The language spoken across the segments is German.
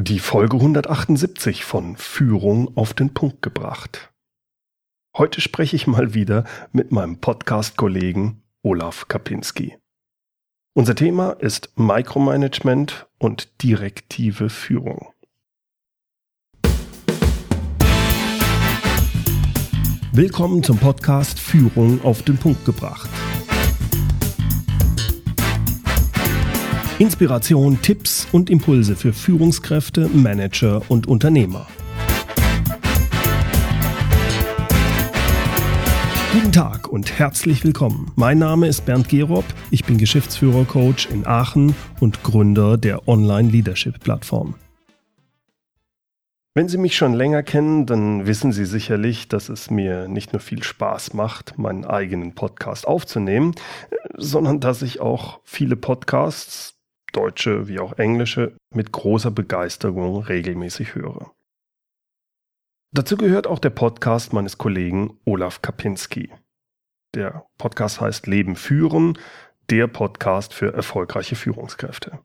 Die Folge 178 von Führung auf den Punkt gebracht. Heute spreche ich mal wieder mit meinem Podcast-Kollegen Olaf Kapinski. Unser Thema ist Micromanagement und direktive Führung. Willkommen zum Podcast Führung auf den Punkt gebracht. Inspiration, Tipps und Impulse für Führungskräfte, Manager und Unternehmer. Guten Tag und herzlich willkommen. Mein Name ist Bernd Gerob, ich bin Geschäftsführer-Coach in Aachen und Gründer der Online-Leadership-Plattform. Wenn Sie mich schon länger kennen, dann wissen Sie sicherlich, dass es mir nicht nur viel Spaß macht, meinen eigenen Podcast aufzunehmen, sondern dass ich auch viele Podcasts deutsche wie auch englische, mit großer Begeisterung regelmäßig höre. Dazu gehört auch der Podcast meines Kollegen Olaf Kapinski. Der Podcast heißt Leben führen, der Podcast für erfolgreiche Führungskräfte.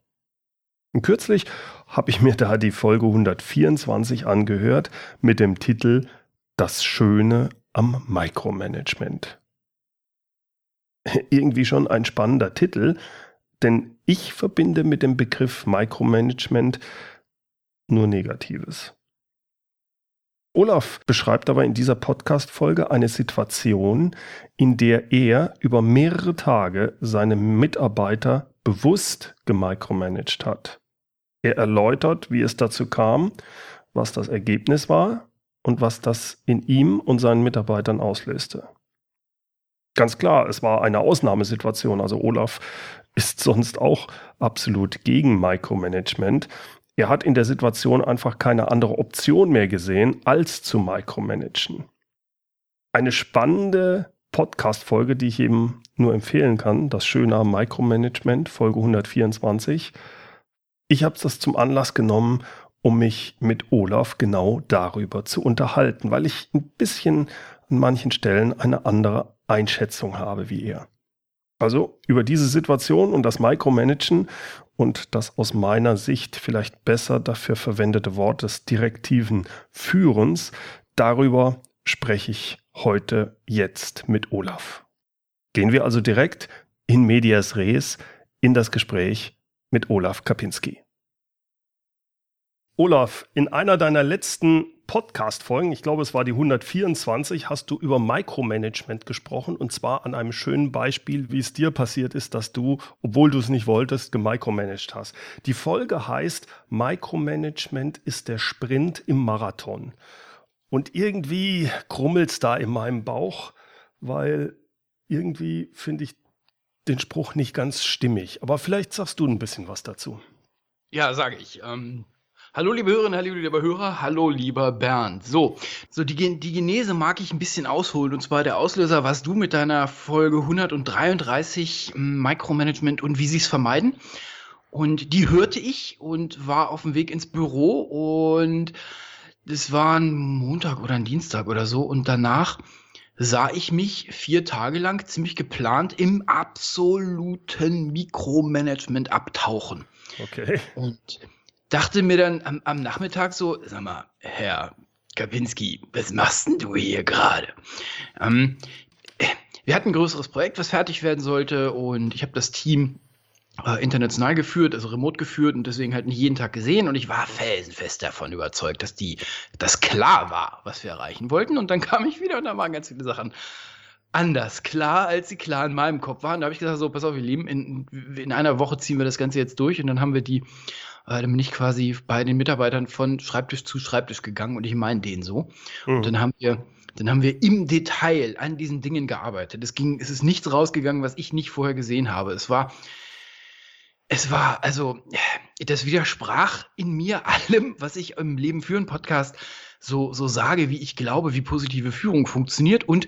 Und kürzlich habe ich mir da die Folge 124 angehört mit dem Titel Das Schöne am Micromanagement. Irgendwie schon ein spannender Titel, denn ich verbinde mit dem Begriff Micromanagement nur Negatives. Olaf beschreibt aber in dieser Podcast-Folge eine Situation, in der er über mehrere Tage seine Mitarbeiter bewusst gemicromanagt hat. Er erläutert, wie es dazu kam, was das Ergebnis war und was das in ihm und seinen Mitarbeitern auslöste. Ganz klar, es war eine Ausnahmesituation. Also Olaf ist sonst auch absolut gegen Micromanagement. Er hat in der Situation einfach keine andere Option mehr gesehen, als zu micromanagen. Eine spannende Podcast-Folge, die ich eben nur empfehlen kann, das schöne Micromanagement, Folge 124. Ich habe das zum Anlass genommen, um mich mit Olaf genau darüber zu unterhalten, weil ich ein bisschen an manchen Stellen eine andere Einschätzung habe wie er. Also über diese Situation und das Micromanagen und das aus meiner Sicht vielleicht besser dafür verwendete Wort des direktiven Führens, darüber spreche ich heute jetzt mit Olaf. Gehen wir also direkt in medias res in das Gespräch mit Olaf Kapinski. Olaf, in einer deiner letzten Podcast-Folgen, ich glaube, es war die 124, hast du über Micromanagement gesprochen und zwar an einem schönen Beispiel, wie es dir passiert ist, dass du, obwohl du es nicht wolltest, gemicromanagt hast. Die Folge heißt Micromanagement ist der Sprint im Marathon. Und irgendwie krummelt es da in meinem Bauch, weil irgendwie finde ich den Spruch nicht ganz stimmig. Aber vielleicht sagst du ein bisschen was dazu. Ja, sage ich. Ähm Hallo liebe Hörerinnen, hallo lieber Hörer, hallo lieber Bernd. So, so die, die Genese mag ich ein bisschen ausholen und zwar der Auslöser warst du mit deiner Folge 133 hm, Micromanagement und wie sie es vermeiden. Und die hörte ich und war auf dem Weg ins Büro und es war ein Montag oder ein Dienstag oder so und danach sah ich mich vier Tage lang ziemlich geplant im absoluten Mikromanagement abtauchen. Okay. Und dachte mir dann am, am Nachmittag so, sag mal, Herr Kapinski, was machst denn du hier gerade? Ähm, wir hatten ein größeres Projekt, was fertig werden sollte und ich habe das Team äh, international geführt, also remote geführt und deswegen halt nicht jeden Tag gesehen und ich war felsenfest davon überzeugt, dass die, das klar war, was wir erreichen wollten und dann kam ich wieder und da waren ganz viele Sachen anders klar, als sie klar in meinem Kopf waren. Da habe ich gesagt, so, pass auf, ihr Lieben, in, in einer Woche ziehen wir das Ganze jetzt durch und dann haben wir die äh, dann bin ich quasi bei den Mitarbeitern von Schreibtisch zu Schreibtisch gegangen und ich meine den so. Mhm. Und dann haben wir dann haben wir im Detail an diesen Dingen gearbeitet. Es ging, es ist nichts rausgegangen, was ich nicht vorher gesehen habe. Es war, es war, also, das widersprach in mir allem, was ich im Leben führen Podcast so, so sage, wie ich glaube, wie positive Führung funktioniert und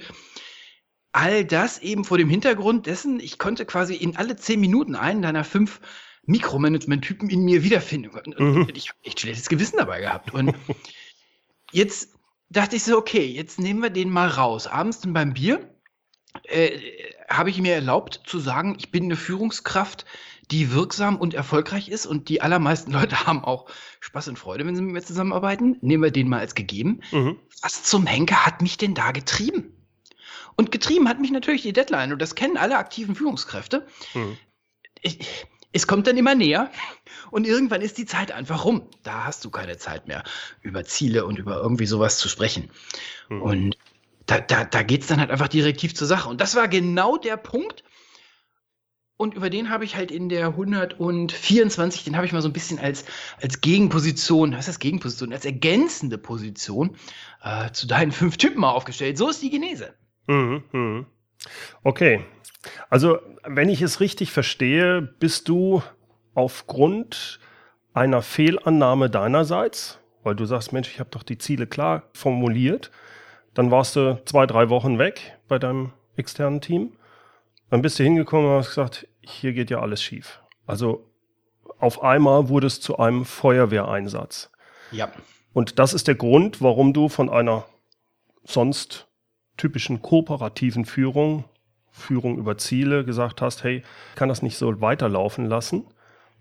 all das eben vor dem Hintergrund dessen, ich konnte quasi in alle zehn Minuten einen deiner fünf Mikromanagement-Typen in mir wiederfinden. Und mhm. ich habe echt schlechtes Gewissen dabei gehabt. Und jetzt dachte ich so, okay, jetzt nehmen wir den mal raus. Abends dann beim Bier äh, habe ich mir erlaubt zu sagen, ich bin eine Führungskraft, die wirksam und erfolgreich ist und die allermeisten Leute haben auch Spaß und Freude, wenn sie mit mir zusammenarbeiten. Nehmen wir den mal als gegeben. Mhm. Was zum Henker hat mich denn da getrieben? Und getrieben hat mich natürlich die Deadline und das kennen alle aktiven Führungskräfte. Mhm. Ich, es kommt dann immer näher und irgendwann ist die Zeit einfach rum. Da hast du keine Zeit mehr, über Ziele und über irgendwie sowas zu sprechen. Mhm. Und da, da, da geht es dann halt einfach direktiv zur Sache. Und das war genau der Punkt. Und über den habe ich halt in der 124, den habe ich mal so ein bisschen als, als Gegenposition, was ist das Gegenposition, als ergänzende Position äh, zu deinen fünf Typen mal aufgestellt. So ist die Genese. Mhm, mh. Okay. Also, wenn ich es richtig verstehe, bist du aufgrund einer Fehlannahme deinerseits, weil du sagst, Mensch, ich habe doch die Ziele klar formuliert, dann warst du zwei, drei Wochen weg bei deinem externen Team. Dann bist du hingekommen und hast gesagt, hier geht ja alles schief. Also auf einmal wurde es zu einem Feuerwehreinsatz. Ja. Und das ist der Grund, warum du von einer sonst typischen kooperativen Führung, Führung über Ziele, gesagt hast, hey, kann das nicht so weiterlaufen lassen,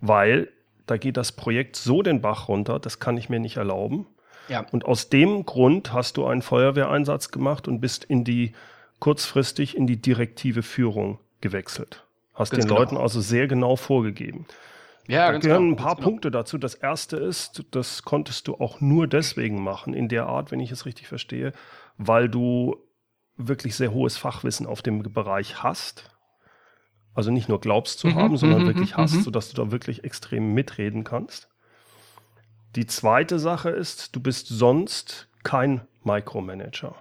weil da geht das Projekt so den Bach runter, das kann ich mir nicht erlauben. Ja. Und aus dem Grund hast du einen Feuerwehreinsatz gemacht und bist in die kurzfristig in die direktive Führung gewechselt. Hast ganz den genau. Leuten also sehr genau vorgegeben. Ja, da gehören genau, ein paar genau. Punkte dazu. Das erste ist, das konntest du auch nur deswegen machen, in der Art, wenn ich es richtig verstehe, weil du wirklich sehr hohes Fachwissen auf dem Bereich hast. Also nicht nur glaubst zu mhm, haben, sondern mhm, wirklich mhm, hast, sodass du da wirklich extrem mitreden kannst. Die zweite Sache ist, du bist sonst kein Micromanager.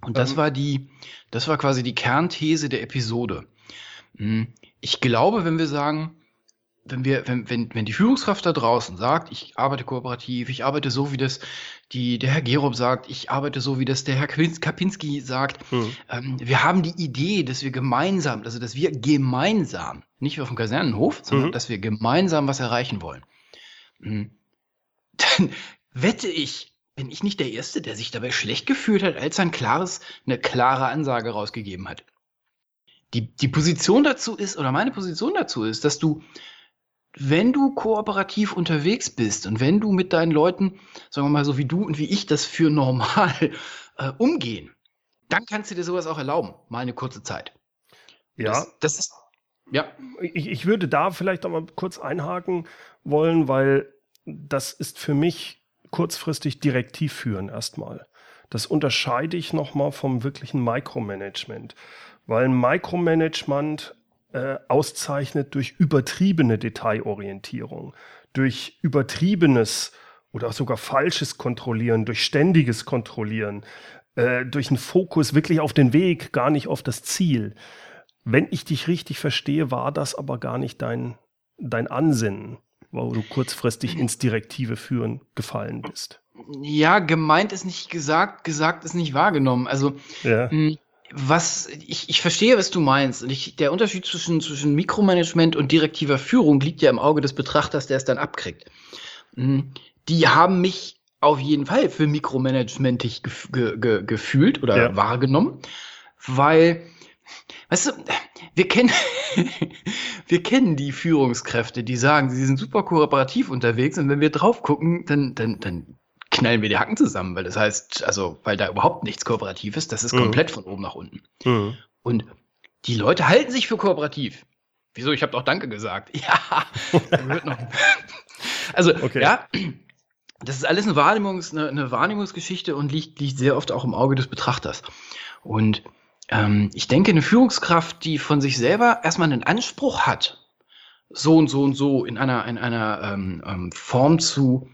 Und das ähm, war die, das war quasi die Kernthese der Episode. Hm, ich glaube, wenn wir sagen, wenn wir, wenn, wenn, wenn die Führungskraft da draußen sagt, ich arbeite kooperativ, ich arbeite so, wie das die, der Herr Gerob sagt, ich arbeite so, wie das der Herr Kapinski sagt, hm. ähm, wir haben die Idee, dass wir gemeinsam, also dass wir gemeinsam, nicht auf dem Kasernenhof, sondern mhm. dass wir gemeinsam was erreichen wollen. Hm dann wette ich, bin ich nicht der Erste, der sich dabei schlecht gefühlt hat, als er ein klares, eine klare Ansage rausgegeben hat. Die, die Position dazu ist, oder meine Position dazu ist, dass du, wenn du kooperativ unterwegs bist und wenn du mit deinen Leuten, sagen wir mal so wie du und wie ich das für normal äh, umgehen, dann kannst du dir sowas auch erlauben, mal eine kurze Zeit. Ja. Das, das ist, ja. Ich, ich würde da vielleicht auch mal kurz einhaken wollen, weil das ist für mich kurzfristig direktiv führen erstmal. Das unterscheide ich nochmal vom wirklichen Micromanagement, weil Micromanagement äh, auszeichnet durch übertriebene Detailorientierung, durch übertriebenes oder sogar falsches Kontrollieren, durch ständiges Kontrollieren, äh, durch einen Fokus wirklich auf den Weg, gar nicht auf das Ziel. Wenn ich dich richtig verstehe, war das aber gar nicht dein, dein Ansinnen wo du kurzfristig ins direktive Führen gefallen bist. Ja, gemeint ist nicht gesagt, gesagt ist nicht wahrgenommen. Also, ja. Hm, was, ich, ich verstehe, was du meinst. Und ich, der Unterschied zwischen, zwischen Mikromanagement und direktiver Führung liegt ja im Auge des Betrachters, der es dann abkriegt. Hm, die haben mich auf jeden Fall für mikromanagementig gef ge ge gefühlt oder ja. wahrgenommen, weil Weißt du, wir kennen, wir kennen die Führungskräfte, die sagen, sie sind super kooperativ unterwegs und wenn wir drauf gucken, dann, dann, dann knallen wir die Hacken zusammen, weil das heißt, also, weil da überhaupt nichts kooperativ ist, das ist mhm. komplett von oben nach unten. Mhm. Und die Leute halten sich für kooperativ. Wieso? Ich habe doch Danke gesagt. Ja, wird noch. also, okay. ja, das ist alles eine, Wahrnehmungs-, eine, eine Wahrnehmungsgeschichte und liegt, liegt sehr oft auch im Auge des Betrachters. Und ähm, ich denke, eine Führungskraft, die von sich selber erstmal einen Anspruch hat, so und so und so in einer, in einer ähm, ähm, Form zu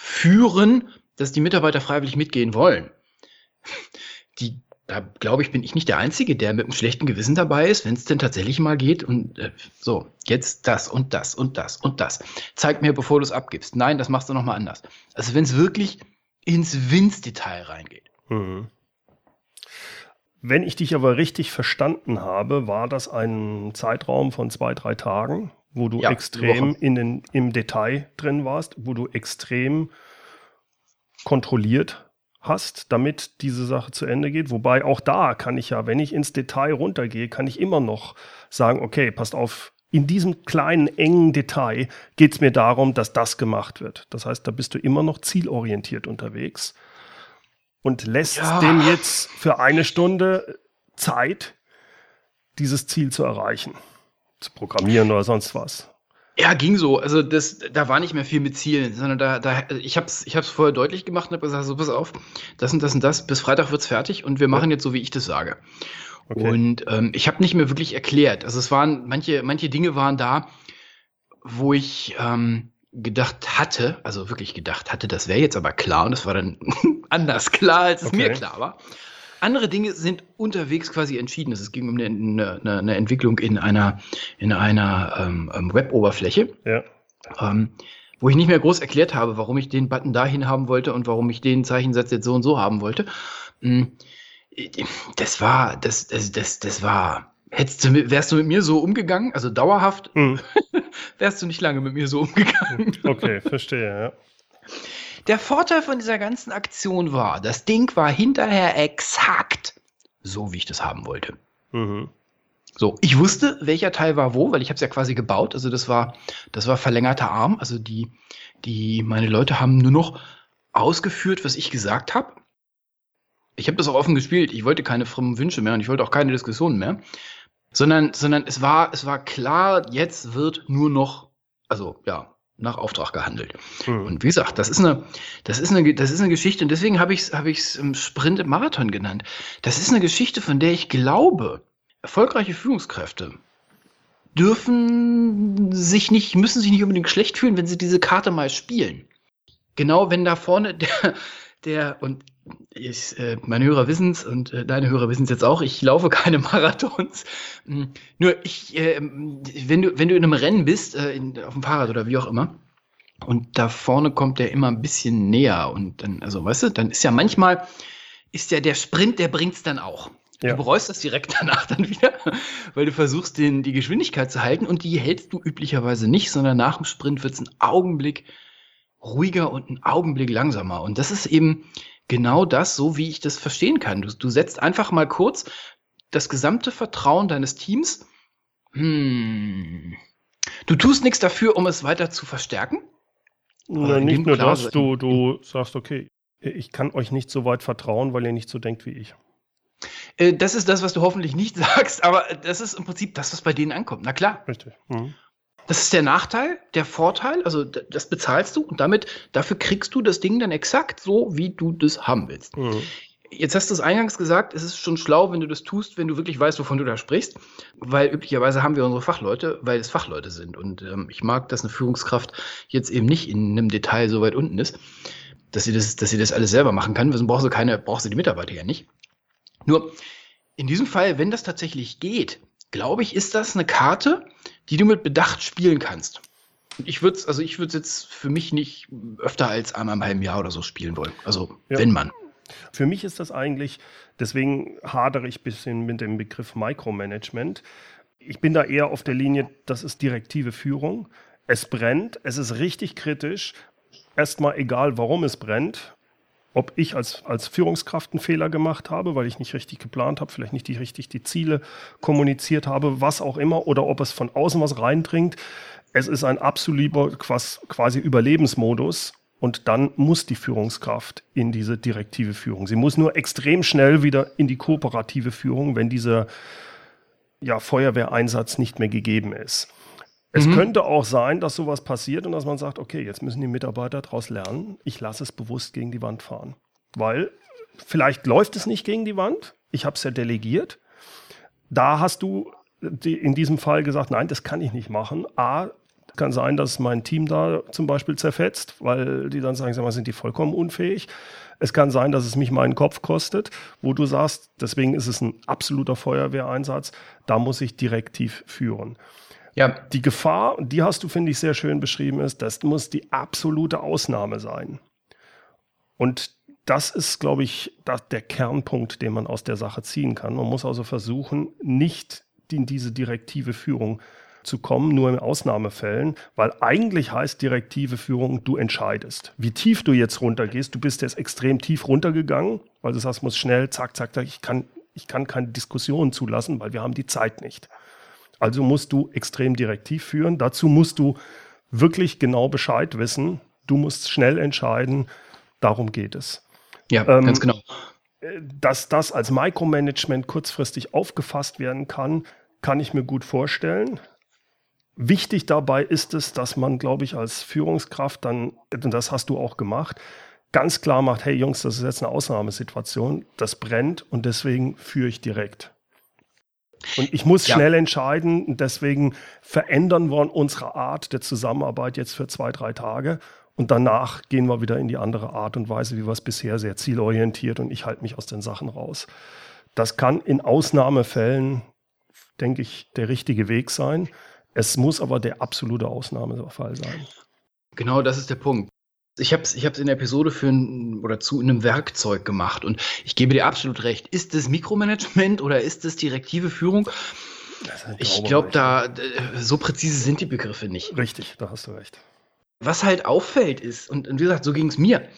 führen, dass die Mitarbeiter freiwillig mitgehen wollen. Die, da glaube ich, bin ich nicht der Einzige, der mit einem schlechten Gewissen dabei ist, wenn es denn tatsächlich mal geht und äh, so, jetzt das und das und das und das. Zeig mir, bevor du es abgibst. Nein, das machst du nochmal anders. Also wenn es wirklich ins Winzdetail reingeht. Mhm. Wenn ich dich aber richtig verstanden habe, war das ein Zeitraum von zwei, drei Tagen, wo du ja, extrem in den, im Detail drin warst, wo du extrem kontrolliert hast, damit diese Sache zu Ende geht. Wobei auch da kann ich ja, wenn ich ins Detail runtergehe, kann ich immer noch sagen, okay, passt auf, in diesem kleinen, engen Detail geht es mir darum, dass das gemacht wird. Das heißt, da bist du immer noch zielorientiert unterwegs und lässt ja. dem jetzt für eine Stunde Zeit, dieses Ziel zu erreichen, zu programmieren oder sonst was. Ja, ging so. Also das, da war nicht mehr viel mit Zielen, sondern da, da ich habe es ich hab's vorher deutlich gemacht und habe gesagt, so pass auf, das und das und das, bis Freitag wird's fertig und wir machen jetzt so, wie ich das sage. Okay. Und ähm, ich habe nicht mehr wirklich erklärt. Also es waren, manche, manche Dinge waren da, wo ich ähm, gedacht hatte, also wirklich gedacht hatte, das wäre jetzt aber klar und das war dann anders klar, als es okay. mir klar war. Andere Dinge sind unterwegs quasi entschieden. Es ging um eine, eine, eine Entwicklung in einer, in einer ähm, ähm, Web-Oberfläche. Ja. Ähm, wo ich nicht mehr groß erklärt habe, warum ich den Button dahin haben wollte und warum ich den Zeichensatz jetzt so und so haben wollte. Hm, das war, das, das, das, das war. Hättest du, wärst du mit mir so umgegangen, also dauerhaft, hm. wärst du nicht lange mit mir so umgegangen. Okay, verstehe, ja. Der Vorteil von dieser ganzen Aktion war, das Ding war hinterher exakt so, wie ich das haben wollte. Mhm. So, ich wusste, welcher Teil war wo, weil ich habe es ja quasi gebaut. Also das war, das war verlängerter Arm. Also die, die, meine Leute haben nur noch ausgeführt, was ich gesagt habe. Ich habe das auch offen gespielt. Ich wollte keine frommen Wünsche mehr und ich wollte auch keine Diskussionen mehr. Sondern, sondern es war, es war klar, jetzt wird nur noch, also ja, nach Auftrag gehandelt. Mhm. Und wie gesagt, das ist eine, das ist eine, das ist eine Geschichte und deswegen habe ich es, habe ich es im Sprint im Marathon genannt. Das ist eine Geschichte, von der ich glaube, erfolgreiche Führungskräfte dürfen sich nicht, müssen sich nicht unbedingt schlecht fühlen, wenn sie diese Karte mal spielen. Genau, wenn da vorne der, der und ich, äh, meine Hörer wissen es und äh, deine Hörer wissen es jetzt auch, ich laufe keine Marathons. Hm, nur ich, äh, wenn du, wenn du in einem Rennen bist, äh, in, auf dem Fahrrad oder wie auch immer, und da vorne kommt der immer ein bisschen näher und dann, also weißt du, dann ist ja manchmal, ist ja der Sprint, der bringt's dann auch. Ja. Du bereust das direkt danach dann wieder, weil du versuchst, den, die Geschwindigkeit zu halten und die hältst du üblicherweise nicht, sondern nach dem Sprint wird's ein Augenblick ruhiger und ein Augenblick langsamer. Und das ist eben genau das, so wie ich das verstehen kann. Du, du setzt einfach mal kurz das gesamte Vertrauen deines Teams. Hm, du tust nichts dafür, um es weiter zu verstärken. Na, nicht nur das, du, du sagst, okay, ich kann euch nicht so weit vertrauen, weil ihr nicht so denkt wie ich. Äh, das ist das, was du hoffentlich nicht sagst, aber das ist im Prinzip das, was bei denen ankommt. Na klar. Richtig. Mhm. Das ist der Nachteil, der Vorteil, also das bezahlst du und damit, dafür kriegst du das Ding dann exakt so, wie du das haben willst. Mhm. Jetzt hast du es eingangs gesagt, es ist schon schlau, wenn du das tust, wenn du wirklich weißt, wovon du da sprichst, weil üblicherweise haben wir unsere Fachleute, weil es Fachleute sind. Und ähm, ich mag, dass eine Führungskraft jetzt eben nicht in einem Detail so weit unten ist, dass sie das, dass sie das alles selber machen kann. Sonst brauchst du keine, brauchst du die Mitarbeiter ja nicht. Nur in diesem Fall, wenn das tatsächlich geht, glaube ich, ist das eine Karte, die du mit Bedacht spielen kannst. Ich würde es, also ich würde es jetzt für mich nicht öfter als einmal im halben Jahr oder so spielen wollen. Also ja. wenn man. Für mich ist das eigentlich, deswegen hadere ich ein bisschen mit dem Begriff Micromanagement. Ich bin da eher auf der Linie, das ist direktive Führung. Es brennt, es ist richtig kritisch. Erstmal egal, warum es brennt ob ich als, als Führungskraft einen Fehler gemacht habe, weil ich nicht richtig geplant habe, vielleicht nicht die, richtig die Ziele kommuniziert habe, was auch immer, oder ob es von außen was reindringt. Es ist ein absoluter quasi Überlebensmodus und dann muss die Führungskraft in diese direktive Führung. Sie muss nur extrem schnell wieder in die kooperative Führung, wenn dieser ja, Feuerwehreinsatz nicht mehr gegeben ist. Es mhm. könnte auch sein, dass sowas passiert und dass man sagt, okay, jetzt müssen die Mitarbeiter daraus lernen, ich lasse es bewusst gegen die Wand fahren. Weil vielleicht läuft es nicht gegen die Wand, ich habe es ja delegiert. Da hast du in diesem Fall gesagt, nein, das kann ich nicht machen. A, kann sein, dass mein Team da zum Beispiel zerfetzt, weil die dann sagen, sag mal, sind die vollkommen unfähig. Es kann sein, dass es mich meinen Kopf kostet, wo du sagst, deswegen ist es ein absoluter Feuerwehreinsatz, da muss ich direktiv führen. Ja. Die Gefahr, die hast du, finde ich, sehr schön beschrieben, ist, das muss die absolute Ausnahme sein. Und das ist, glaube ich, der Kernpunkt, den man aus der Sache ziehen kann. Man muss also versuchen, nicht in diese direktive Führung zu kommen, nur in Ausnahmefällen, weil eigentlich heißt direktive Führung, du entscheidest. Wie tief du jetzt runtergehst, du bist jetzt extrem tief runtergegangen, weil du sagst, muss schnell, zack, zack, zack, ich kann, ich kann keine Diskussion zulassen, weil wir haben die Zeit nicht. Also musst du extrem direktiv führen. Dazu musst du wirklich genau Bescheid wissen. Du musst schnell entscheiden. Darum geht es. Ja, ähm, ganz genau. Dass das als Micromanagement kurzfristig aufgefasst werden kann, kann ich mir gut vorstellen. Wichtig dabei ist es, dass man, glaube ich, als Führungskraft dann, und das hast du auch gemacht, ganz klar macht, hey Jungs, das ist jetzt eine Ausnahmesituation, das brennt und deswegen führe ich direkt. Und ich muss ja. schnell entscheiden und deswegen verändern wir unsere Art der Zusammenarbeit jetzt für zwei, drei Tage und danach gehen wir wieder in die andere Art und Weise, wie wir es bisher sehr zielorientiert und ich halte mich aus den Sachen raus. Das kann in Ausnahmefällen, denke ich, der richtige Weg sein. Es muss aber der absolute Ausnahmefall sein. Genau, das ist der Punkt. Ich habe es ich in der Episode für ein, oder zu einem Werkzeug gemacht und ich gebe dir absolut recht. Ist es Mikromanagement oder ist es direktive Führung? Ich glaube, da so präzise sind die Begriffe nicht. Richtig, da hast du recht. Was halt auffällt ist, und, und wie gesagt, so ging es mir.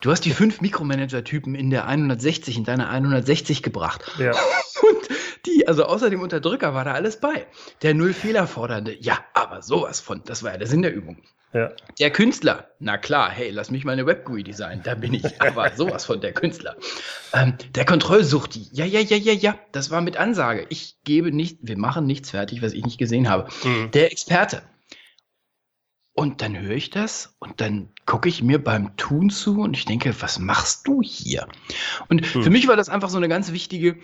Du hast die fünf Mikromanager-Typen in der 160, in deiner 160 gebracht. Ja. Und die, also außer dem Unterdrücker war da alles bei. Der Null-Fehler-Fordernde, ja, aber sowas von, das war ja der Sinn der Übung. Ja. Der Künstler, na klar, hey, lass mich mal eine Web-GUI designen, da bin ich, aber sowas von der Künstler. Ähm, der Kontrollsuchti, ja, ja, ja, ja, ja, das war mit Ansage. Ich gebe nicht, wir machen nichts fertig, was ich nicht gesehen habe. Mhm. Der Experte, und dann höre ich das und dann gucke ich mir beim Tun zu und ich denke, was machst du hier? Und hm. für mich war das einfach so eine ganz wichtige,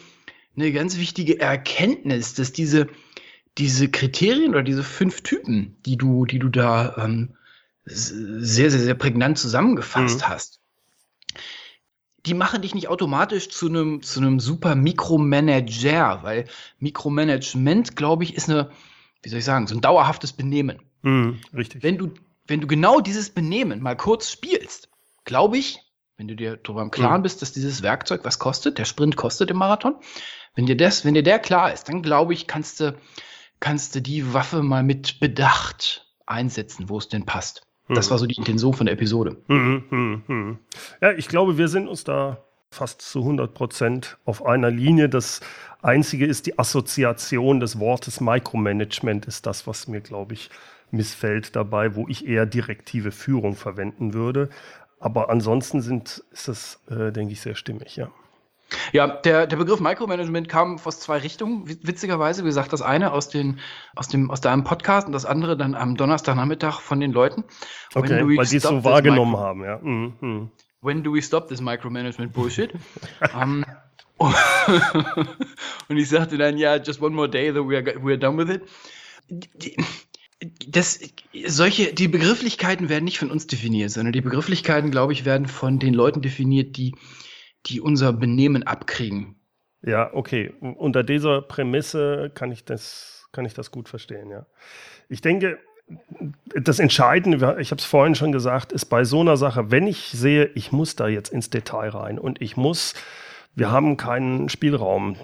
eine ganz wichtige Erkenntnis, dass diese, diese Kriterien oder diese fünf Typen, die du, die du da ähm, sehr, sehr, sehr prägnant zusammengefasst hm. hast, die machen dich nicht automatisch zu einem, zu einem super Mikromanager, weil Mikromanagement, glaube ich, ist eine, wie soll ich sagen, so ein dauerhaftes Benehmen. Mhm, richtig. Wenn du, wenn du genau dieses Benehmen mal kurz spielst, glaube ich, wenn du dir darüber im Klaren mhm. bist, dass dieses Werkzeug was kostet, der Sprint kostet im Marathon, wenn dir das, wenn dir der klar ist, dann glaube ich, kannst du, kannst du die Waffe mal mit Bedacht einsetzen, wo es denn passt. Das mhm. war so die Intention von der Episode. Mhm, mhm, mhm. Ja, ich glaube, wir sind uns da fast zu 100 Prozent auf einer Linie. Das Einzige ist die Assoziation des Wortes Micromanagement ist das, was mir, glaube ich, missfällt dabei, wo ich eher direktive Führung verwenden würde. Aber ansonsten sind, ist das, äh, denke ich, sehr stimmig, ja. Ja, der, der Begriff Micromanagement kam aus zwei Richtungen, witzigerweise. Wie gesagt, das eine aus, den, aus, dem, aus deinem Podcast und das andere dann am Donnerstagnachmittag von den Leuten. Okay, weil die es so wahrgenommen haben, ja. Mhm, mhm. When do we stop this Micromanagement Bullshit? um, und ich sagte dann, ja, just one more day, that we are, we are done with it. Die, das, solche, die Begrifflichkeiten werden nicht von uns definiert, sondern die Begrifflichkeiten, glaube ich, werden von den Leuten definiert, die, die unser Benehmen abkriegen. Ja, okay. Unter dieser Prämisse kann ich das, kann ich das gut verstehen, ja. Ich denke, das Entscheidende, ich habe es vorhin schon gesagt, ist bei so einer Sache, wenn ich sehe, ich muss da jetzt ins Detail rein und ich muss, wir haben keinen Spielraum,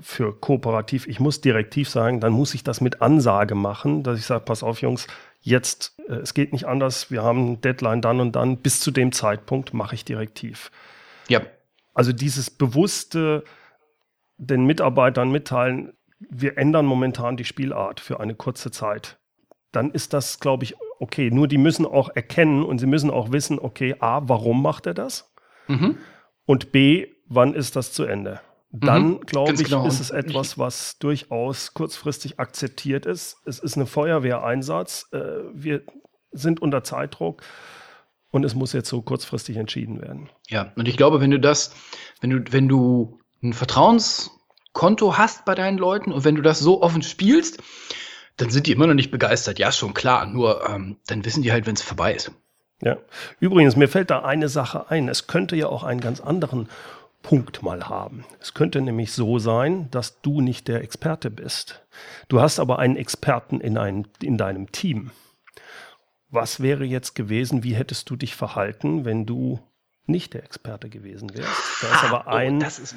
für kooperativ, ich muss direktiv sagen, dann muss ich das mit Ansage machen, dass ich sage, pass auf Jungs, jetzt, äh, es geht nicht anders, wir haben Deadline dann und dann, bis zu dem Zeitpunkt mache ich direktiv. Ja. Also dieses bewusste den Mitarbeitern mitteilen, wir ändern momentan die Spielart für eine kurze Zeit. Dann ist das, glaube ich, okay. Nur die müssen auch erkennen und sie müssen auch wissen, okay, A, warum macht er das? Mhm. Und B, wann ist das zu Ende? dann mhm, glaube ich, genau. ist es etwas, was durchaus kurzfristig akzeptiert ist. Es ist ein Feuerwehreinsatz. Äh, wir sind unter Zeitdruck und es muss jetzt so kurzfristig entschieden werden. Ja, und ich glaube, wenn du das, wenn du, wenn du ein Vertrauenskonto hast bei deinen Leuten und wenn du das so offen spielst, dann sind die immer noch nicht begeistert. Ja, schon klar. Nur ähm, dann wissen die halt, wenn es vorbei ist. Ja. Übrigens, mir fällt da eine Sache ein. Es könnte ja auch einen ganz anderen Punkt mal haben. Es könnte nämlich so sein, dass du nicht der Experte bist. Du hast aber einen Experten in, ein, in deinem Team. Was wäre jetzt gewesen, wie hättest du dich verhalten, wenn du nicht der Experte gewesen wärst? Da ist aber ah, oh, ein, oh, ist,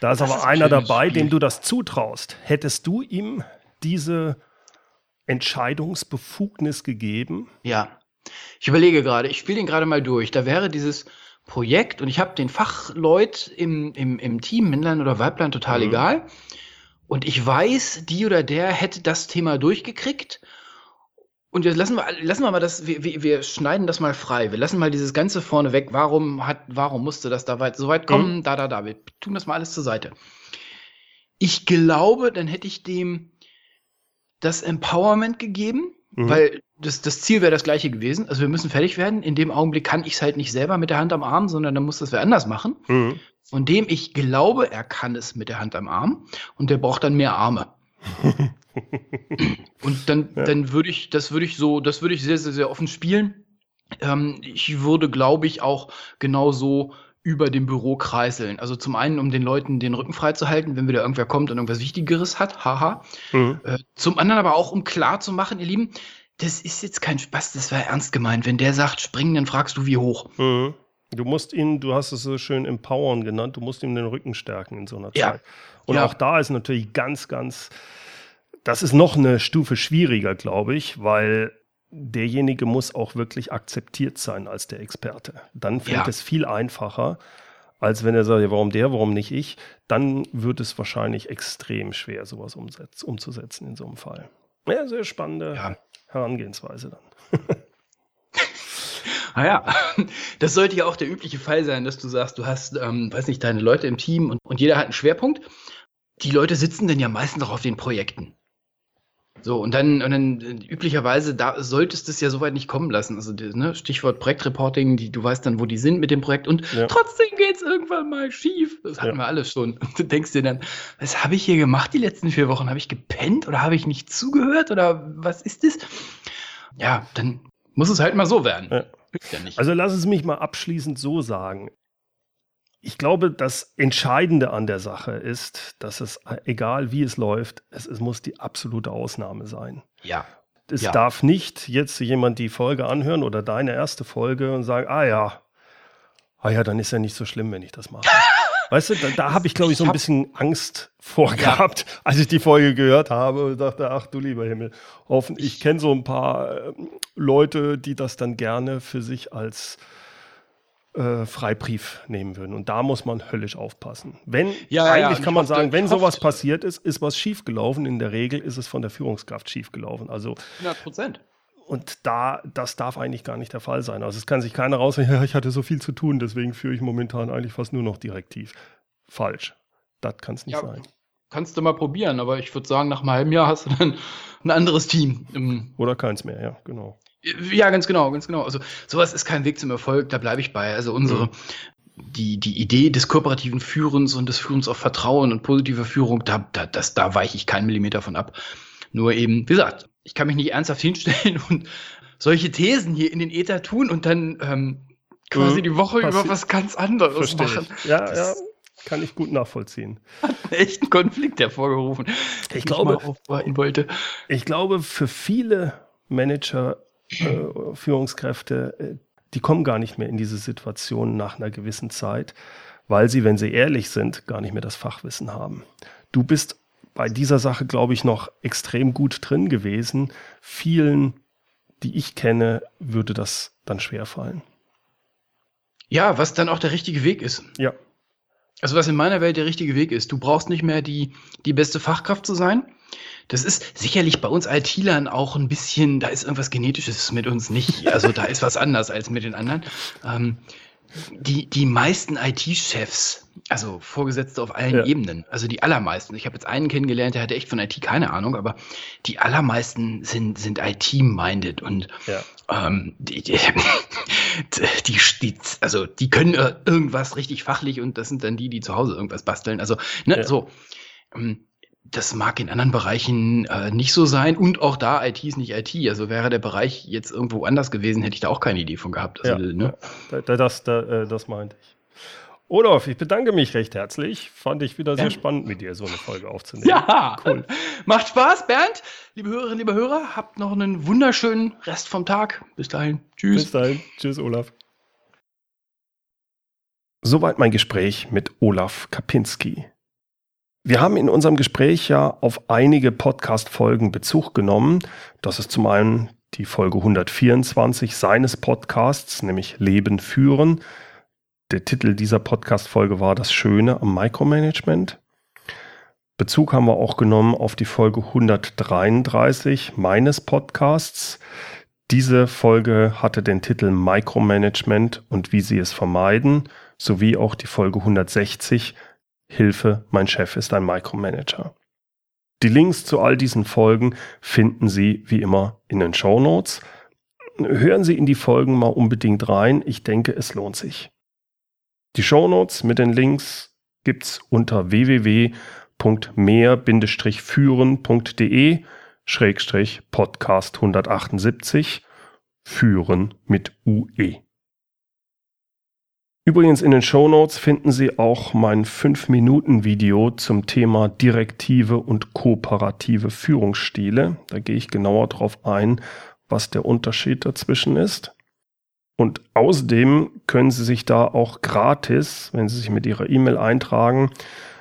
da ist aber ist einer dabei, Spiel. dem du das zutraust. Hättest du ihm diese Entscheidungsbefugnis gegeben? Ja. Ich überlege gerade, ich spiele den gerade mal durch. Da wäre dieses Projekt und ich habe den Fachleut im, im, im Team, Männlein oder Weiblein, total mhm. egal. und ich weiß, die oder der hätte das Thema durchgekriegt. Und jetzt lassen wir, lassen wir mal das, wir, wir schneiden das mal frei. Wir lassen mal dieses Ganze vorne weg. Warum hat, warum musste das da weit, so weit kommen? Mhm. Da, da, da. Wir tun das mal alles zur Seite. Ich glaube, dann hätte ich dem das Empowerment gegeben, mhm. weil das, das Ziel wäre das gleiche gewesen. Also wir müssen fertig werden. In dem Augenblick kann ich es halt nicht selber mit der Hand am Arm, sondern dann muss das wer anders machen. Mhm. Von dem ich glaube, er kann es mit der Hand am Arm und der braucht dann mehr Arme. Und dann, ja. dann würde ich, das würde ich so, das würde ich sehr, sehr, sehr offen spielen. Ähm, ich würde, glaube ich, auch genauso über dem Büro kreiseln. Also zum einen, um den Leuten den Rücken freizuhalten, wenn wieder irgendwer kommt und irgendwas Wichtigeres hat, haha. Mhm. Äh, zum anderen aber auch, um klar zu machen, ihr Lieben, das ist jetzt kein Spaß, das war ernst gemeint. Wenn der sagt, springen, dann fragst du, wie hoch. Mhm. Du musst ihn, du hast es so schön empowern genannt, du musst ihm den Rücken stärken in so einer ja. Zeit. Und ja. auch da ist natürlich ganz, ganz das ist noch eine Stufe schwieriger, glaube ich, weil derjenige muss auch wirklich akzeptiert sein als der Experte. Dann fällt ja. es viel einfacher, als wenn er sagt, warum der, warum nicht ich. Dann wird es wahrscheinlich extrem schwer, sowas umsetz, umzusetzen in so einem Fall. Ja, sehr spannende ja. Herangehensweise dann. Ah ja, das sollte ja auch der übliche Fall sein, dass du sagst, du hast, ähm, weiß nicht, deine Leute im Team und, und jeder hat einen Schwerpunkt. Die Leute sitzen dann ja meistens auch auf den Projekten. So, und dann, und dann üblicherweise, da solltest du es ja soweit nicht kommen lassen. Also ne, Stichwort Projektreporting, die, du weißt dann, wo die sind mit dem Projekt und ja. trotzdem geht es irgendwann mal schief. Das hatten ja. wir alles schon. Und du denkst dir dann, was habe ich hier gemacht die letzten vier Wochen? Habe ich gepennt oder habe ich nicht zugehört oder was ist das? Ja, dann muss es halt mal so werden. Ja. Ja also lass es mich mal abschließend so sagen ich glaube, das Entscheidende an der Sache ist, dass es, egal wie es läuft, es, es muss die absolute Ausnahme sein. Ja. Es ja. darf nicht jetzt jemand die Folge anhören oder deine erste Folge und sagen, ah ja, ah ja, dann ist ja nicht so schlimm, wenn ich das mache. Weißt du, da, da habe ich, glaube ich, so ein bisschen Angst vorgehabt, ja. als ich die Folge gehört habe und dachte, ach du lieber Himmel, hoffen, ich kenne so ein paar äh, Leute, die das dann gerne für sich als äh, Freibrief nehmen würden. Und da muss man höllisch aufpassen. Wenn, ja, eigentlich ja, kann man sagen, wenn sowas passiert ist, ist was schiefgelaufen. In der Regel ist es von der Führungskraft schiefgelaufen. Also 100 Prozent. Und da, das darf eigentlich gar nicht der Fall sein. Also es kann sich keiner rausrechnen, ja, ich hatte so viel zu tun, deswegen führe ich momentan eigentlich fast nur noch direktiv. Falsch. Das kann es nicht ja, sein. Kannst du mal probieren, aber ich würde sagen, nach einem halben Jahr hast du dann ein anderes Team. Oder keins mehr, ja, genau. Ja, ganz genau, ganz genau. Also sowas ist kein Weg zum Erfolg, da bleibe ich bei. Also unsere, mhm. die, die Idee des kooperativen Führens und des Führens auf Vertrauen und positiver Führung, da, da, das, da weiche ich keinen Millimeter von ab. Nur eben, wie gesagt, ich kann mich nicht ernsthaft hinstellen und solche Thesen hier in den Äther tun und dann ähm, quasi mhm. die Woche über was ganz anderes Versteh machen. Ich. Ja, das ja, kann ich gut nachvollziehen. Hat echt einen Konflikt hervorgerufen. Ich, ich glaube, wollte. ich glaube, für viele Manager äh, Führungskräfte, äh, die kommen gar nicht mehr in diese Situation nach einer gewissen Zeit, weil sie, wenn sie ehrlich sind, gar nicht mehr das Fachwissen haben. Du bist bei dieser Sache, glaube ich, noch extrem gut drin gewesen. Vielen, die ich kenne, würde das dann schwer fallen. Ja, was dann auch der richtige Weg ist. Ja. Also was in meiner Welt der richtige Weg ist. Du brauchst nicht mehr die, die beste Fachkraft zu sein. Das ist sicherlich bei uns IT-Lern auch ein bisschen, da ist irgendwas Genetisches mit uns nicht. Also da ist was anders als mit den anderen. Ähm, die, die meisten IT-Chefs, also Vorgesetzte auf allen ja. Ebenen, also die allermeisten, ich habe jetzt einen kennengelernt, der hatte echt von IT keine Ahnung, aber die allermeisten sind, sind IT-minded und ja. ähm, die, die, die, die, also die können irgendwas richtig fachlich und das sind dann die, die zu Hause irgendwas basteln. Also, ne, ja. so. Ähm, das mag in anderen Bereichen äh, nicht so sein und auch da IT ist nicht IT. Also wäre der Bereich jetzt irgendwo anders gewesen, hätte ich da auch keine Idee von gehabt. Also, ja, ne? das, das, äh, das meinte ich. Olaf, ich bedanke mich recht herzlich. Fand ich wieder sehr ja. spannend, mit dir so eine Folge aufzunehmen. Ja, cool. Macht Spaß, Bernd. Liebe Hörerinnen, liebe Hörer, habt noch einen wunderschönen Rest vom Tag. Bis dahin. Tschüss. Bis dahin. Tschüss, Olaf. Soweit mein Gespräch mit Olaf Kapinski. Wir haben in unserem Gespräch ja auf einige Podcast-Folgen Bezug genommen. Das ist zum einen die Folge 124 seines Podcasts, nämlich Leben führen. Der Titel dieser Podcast-Folge war Das Schöne am Micromanagement. Bezug haben wir auch genommen auf die Folge 133 meines Podcasts. Diese Folge hatte den Titel Micromanagement und wie Sie es vermeiden, sowie auch die Folge 160 Hilfe, mein Chef ist ein Micromanager. Die Links zu all diesen Folgen finden Sie wie immer in den Show Notes. Hören Sie in die Folgen mal unbedingt rein. Ich denke, es lohnt sich. Die Show Notes mit den Links gibt's unter www.mehr-führen.de Schrägstrich Podcast 178 Führen mit UE. Übrigens in den Show Notes finden Sie auch mein 5-Minuten-Video zum Thema direktive und kooperative Führungsstile. Da gehe ich genauer drauf ein, was der Unterschied dazwischen ist. Und außerdem können Sie sich da auch gratis, wenn Sie sich mit Ihrer E-Mail eintragen,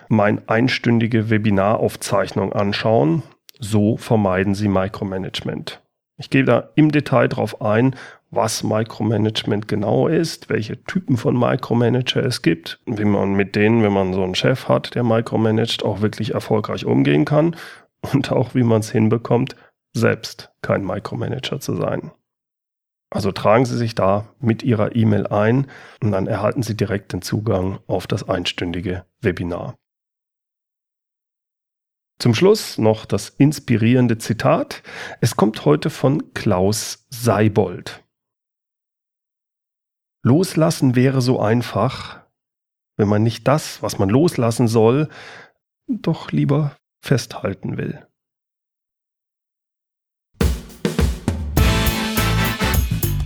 mein einstündige Webinaraufzeichnung anschauen. So vermeiden Sie Micromanagement. Ich gehe da im Detail drauf ein, was Micromanagement genau ist, welche Typen von Micromanager es gibt, wie man mit denen, wenn man so einen Chef hat, der micromanagt, auch wirklich erfolgreich umgehen kann und auch wie man es hinbekommt, selbst kein Micromanager zu sein. Also tragen Sie sich da mit Ihrer E-Mail ein und dann erhalten Sie direkt den Zugang auf das einstündige Webinar. Zum Schluss noch das inspirierende Zitat. Es kommt heute von Klaus Seibold. Loslassen wäre so einfach, wenn man nicht das, was man loslassen soll, doch lieber festhalten will.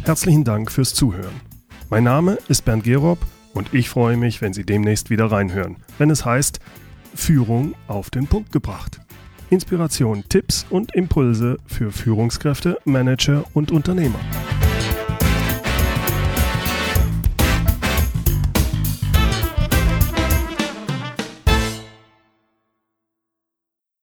Herzlichen Dank fürs Zuhören. Mein Name ist Bernd Gerob und ich freue mich, wenn Sie demnächst wieder reinhören, wenn es heißt Führung auf den Punkt gebracht. Inspiration, Tipps und Impulse für Führungskräfte, Manager und Unternehmer.